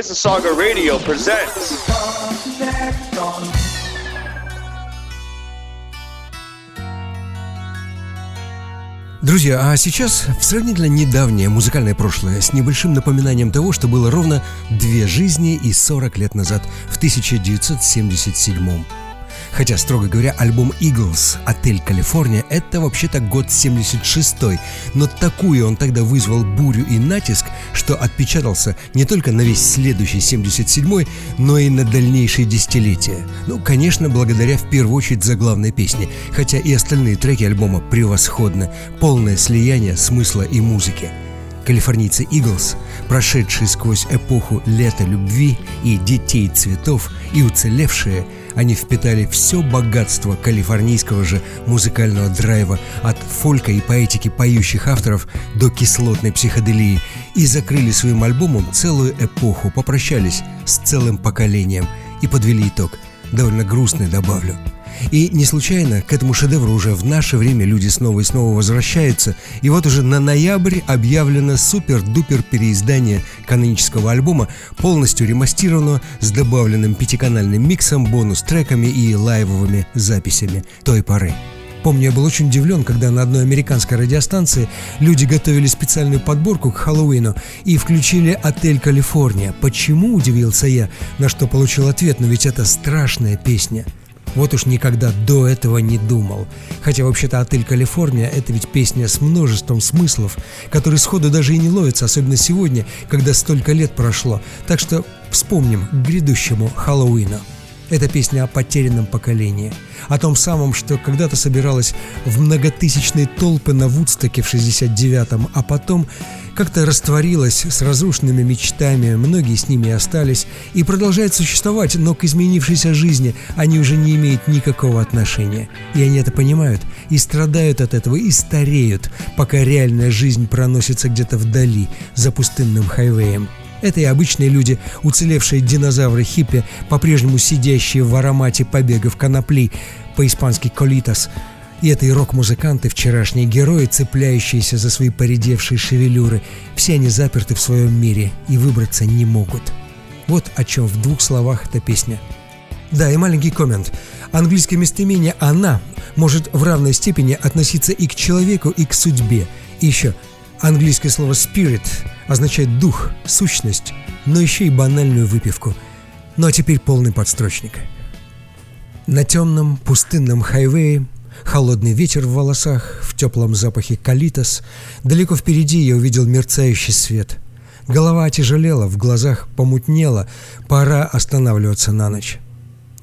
Mississauga Radio presents. Друзья, а сейчас в сравнительно недавнее музыкальное прошлое с небольшим напоминанием того, что было ровно две жизни и 40 лет назад, в 1977 Хотя, строго говоря, альбом Eagles «Отель Калифорния» — это вообще-то год 76-й, но такую он тогда вызвал бурю и натиск, что отпечатался не только на весь следующий 77-й, но и на дальнейшие десятилетия. Ну, конечно, благодаря в первую очередь заглавной песне, хотя и остальные треки альбома превосходны, полное слияние смысла и музыки. Калифорнийцы Eagles, прошедшие сквозь эпоху лета любви и детей цветов и уцелевшие – они впитали все богатство калифорнийского же музыкального драйва от фолька и поэтики поющих авторов до кислотной психоделии и закрыли своим альбомом целую эпоху, попрощались с целым поколением и подвели итог. Довольно грустный, добавлю – и не случайно к этому шедевру уже в наше время люди снова и снова возвращаются. И вот уже на ноябрь объявлено супер-дупер переиздание канонического альбома, полностью ремастированного с добавленным пятиканальным миксом, бонус-треками и лайвовыми записями той поры. Помню, я был очень удивлен, когда на одной американской радиостанции люди готовили специальную подборку к Хэллоуину и включили «Отель Калифорния». Почему, удивился я, на что получил ответ, но ведь это страшная песня – вот уж никогда до этого не думал. Хотя вообще-то «Отель Калифорния» — это ведь песня с множеством смыслов, которые сходу даже и не ловятся, особенно сегодня, когда столько лет прошло. Так что вспомним к грядущему Хэллоуину. Это песня о потерянном поколении. О том самом, что когда-то собиралась в многотысячные толпы на Вудстоке в 69-м, а потом как-то растворилась с разрушенными мечтами, многие с ними остались и продолжают существовать, но к изменившейся жизни они уже не имеют никакого отношения. И они это понимают, и страдают от этого, и стареют, пока реальная жизнь проносится где-то вдали, за пустынным хайвеем. Это и обычные люди, уцелевшие динозавры-хиппи, по-прежнему сидящие в аромате побегов конопли, по-испански «колитас», и это и рок-музыканты, вчерашние герои, цепляющиеся за свои поредевшие шевелюры. Все они заперты в своем мире и выбраться не могут. Вот о чем в двух словах эта песня. Да, и маленький коммент. Английское местоимение «она» может в равной степени относиться и к человеку, и к судьбе. И еще, английское слово «spirit» означает дух, сущность, но еще и банальную выпивку. Ну а теперь полный подстрочник. На темном пустынном хайвее Холодный ветер в волосах, в теплом запахе калитос. Далеко впереди я увидел мерцающий свет. Голова отяжелела, в глазах помутнело. Пора останавливаться на ночь.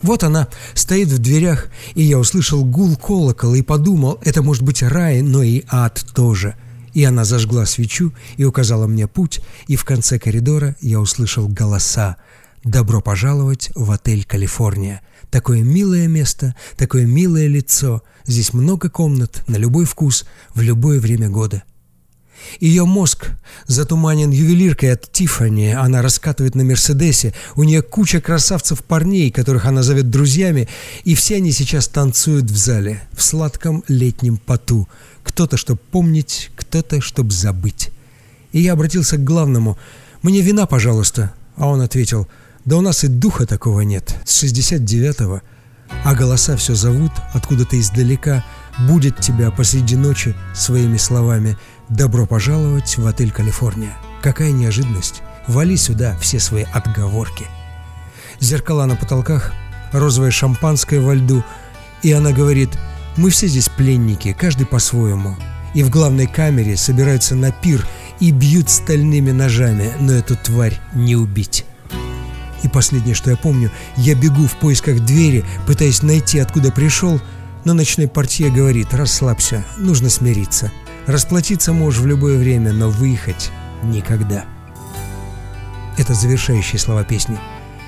Вот она стоит в дверях, и я услышал гул колокола и подумал, это может быть рай, но и ад тоже. И она зажгла свечу и указала мне путь, и в конце коридора я услышал голоса. «Добро пожаловать в отель «Калифорния». Такое милое место, такое милое лицо. Здесь много комнат, на любой вкус, в любое время года. Ее мозг затуманен ювелиркой от Тиффани. Она раскатывает на Мерседесе. У нее куча красавцев-парней, которых она зовет друзьями. И все они сейчас танцуют в зале, в сладком летнем поту. Кто-то, чтобы помнить, кто-то, чтобы забыть. И я обратился к главному. «Мне вина, пожалуйста». А он ответил – да у нас и духа такого нет, с 69-го. А голоса все зовут откуда-то издалека, будет тебя посреди ночи своими словами «Добро пожаловать в отель Калифорния». Какая неожиданность! Вали сюда все свои отговорки. Зеркала на потолках, розовое шампанское во льду, и она говорит «Мы все здесь пленники, каждый по-своему». И в главной камере собираются на пир и бьют стальными ножами, но эту тварь не убить. И последнее, что я помню, я бегу в поисках двери, пытаясь найти, откуда пришел, но ночной портье говорит «расслабься, нужно смириться». Расплатиться можешь в любое время, но выехать никогда. Это завершающие слова песни.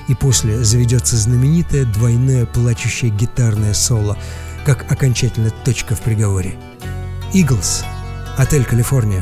И после заведется знаменитое двойное плачущее гитарное соло, как окончательная точка в приговоре. «Иглс», отель «Калифорния».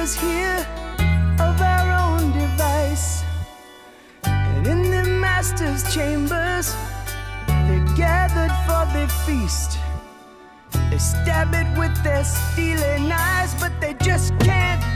was here of our own device. And in the master's chambers, they're gathered for the feast. They stab it with their stealing eyes, but they just can't